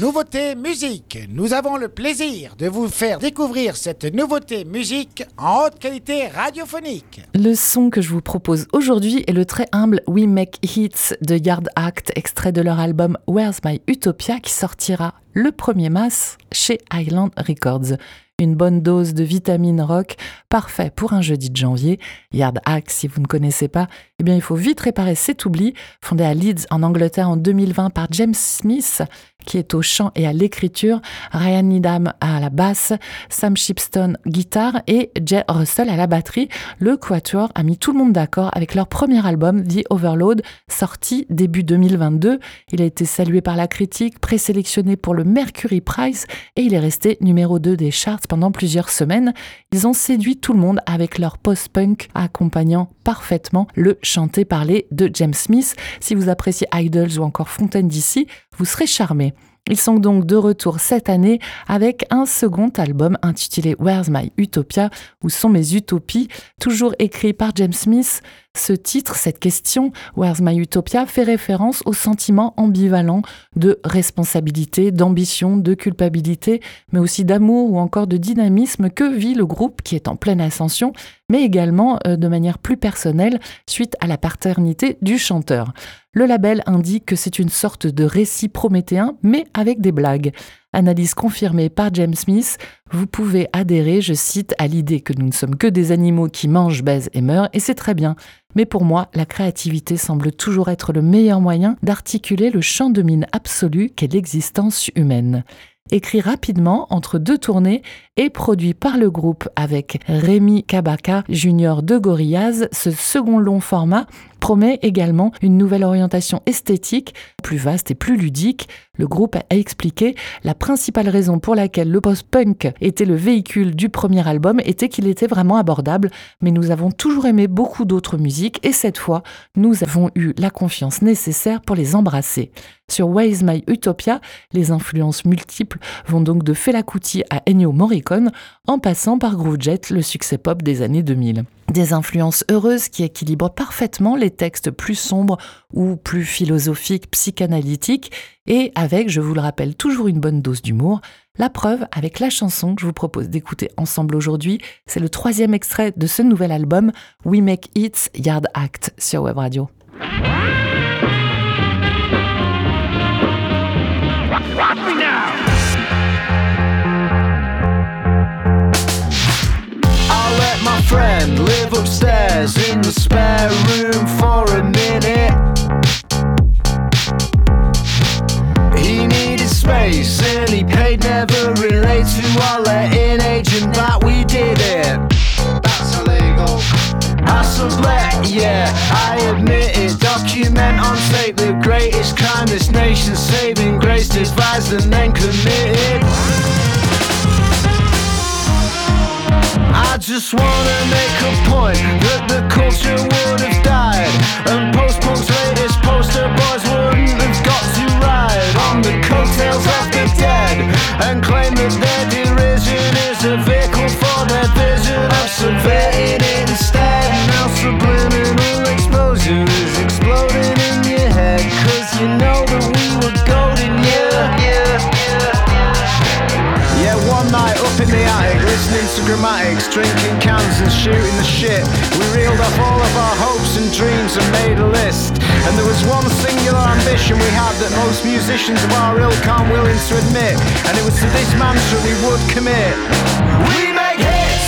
Nouveauté musique. Nous avons le plaisir de vous faire découvrir cette nouveauté musique en haute qualité radiophonique. Le son que je vous propose aujourd'hui est le très humble We Make Hits de Yard Act, extrait de leur album Where's My Utopia qui sortira le 1er mars chez Island Records une bonne dose de vitamine rock, parfait pour un jeudi de janvier. Yard Act, si vous ne connaissez pas, eh bien il faut vite réparer cet oubli. Fondé à Leeds en Angleterre en 2020 par James Smith, qui est au chant et à l'écriture, Ryan Needham à la basse, Sam Shipston guitare et Jay Russell à la batterie. Le Quatuor a mis tout le monde d'accord avec leur premier album, The Overload, sorti début 2022. Il a été salué par la critique, présélectionné pour le Mercury Prize et il est resté numéro 2 des charts pendant plusieurs semaines. Ils ont séduit tout le monde avec leur post-punk accompagnant parfaitement le chanté-parlé de James Smith. Si vous appréciez Idols ou encore Fontaine d'ici, vous serez charmé. Ils sont donc de retour cette année avec un second album intitulé Where's My Utopia Où sont mes utopies Toujours écrit par James Smith, ce titre, cette question, Where's My Utopia, fait référence au sentiment ambivalent de responsabilité, d'ambition, de culpabilité, mais aussi d'amour ou encore de dynamisme que vit le groupe qui est en pleine ascension, mais également euh, de manière plus personnelle suite à la paternité du chanteur. Le label indique que c'est une sorte de récit prométhéen, mais avec des blagues. Analyse confirmée par James Smith, vous pouvez adhérer, je cite, à l'idée que nous ne sommes que des animaux qui mangent, baisent et meurent, et c'est très bien. Mais pour moi, la créativité semble toujours être le meilleur moyen d'articuler le champ de mine absolu qu'est l'existence humaine écrit rapidement entre deux tournées et produit par le groupe avec Rémi Kabaka Junior de Gorillaz, ce second long format promet également une nouvelle orientation esthétique, plus vaste et plus ludique. Le groupe a expliqué la principale raison pour laquelle le post-punk était le véhicule du premier album était qu'il était vraiment abordable, mais nous avons toujours aimé beaucoup d'autres musiques et cette fois, nous avons eu la confiance nécessaire pour les embrasser. Sur Ways My Utopia, les influences multiples vont donc de Fela Kuti à Ennio Morricone, en passant par Groovejet, le succès pop des années 2000. Des influences heureuses qui équilibrent parfaitement les textes plus sombres ou plus philosophiques, psychanalytiques, et avec, je vous le rappelle, toujours une bonne dose d'humour. La preuve avec la chanson que je vous propose d'écouter ensemble aujourd'hui, c'est le troisième extrait de ce nouvel album, We Make It Yard Act sur Web Radio. Space and paid never relate to our letting agent that we did it. That's illegal. I sublet, yeah, I admit it. Document on tape the greatest crime this nation saving grace devised and then committed. I just wanna make a point that the culture would have died, and post-punk's drinking cans and shooting the shit. We reeled off all of our hopes and dreams and made a list. And there was one singular ambition we had that most musicians of our ilk aren't willing to admit. And it was to this mantra we would commit. We make hits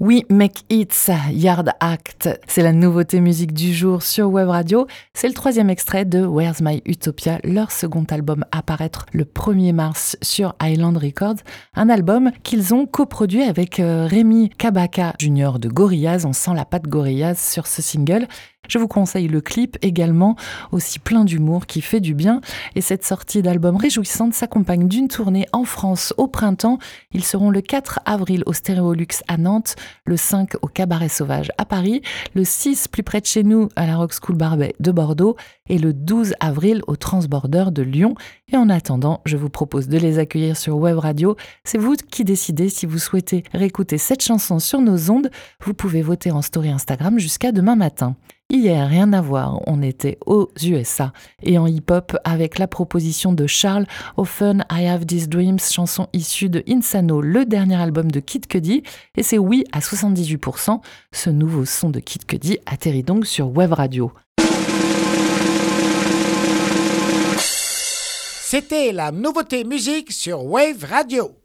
We Make It, Yard Act. C'est la nouveauté musique du jour sur Web Radio. C'est le troisième extrait de Where's My Utopia, leur second album à paraître le 1er mars sur Island Records. Un album qu'ils ont coproduit avec euh, Rémi Kabaka Jr. de Gorillaz. On sent la patte Gorillaz sur ce single. Je vous conseille le clip également, aussi plein d'humour qui fait du bien. Et cette sortie d'album réjouissante s'accompagne d'une tournée en France au printemps. Ils seront le 4 avril au Stéréolux à Nantes, le 5 au Cabaret Sauvage à Paris, le 6 plus près de chez nous à la Rock School Barbet de Bordeaux et le 12 avril au Transborder de Lyon. Et en attendant, je vous propose de les accueillir sur Web Radio. C'est vous qui décidez si vous souhaitez réécouter cette chanson sur nos ondes. Vous pouvez voter en story Instagram jusqu'à demain matin. Hier, rien à voir, on était aux USA et en hip-hop avec la proposition de Charles Often I Have These Dreams, chanson issue de Insano, le dernier album de Kid Cudi. Et c'est oui à 78%. Ce nouveau son de Kid Cudi atterrit donc sur Web Radio. C'était la nouveauté musique sur Wave Radio.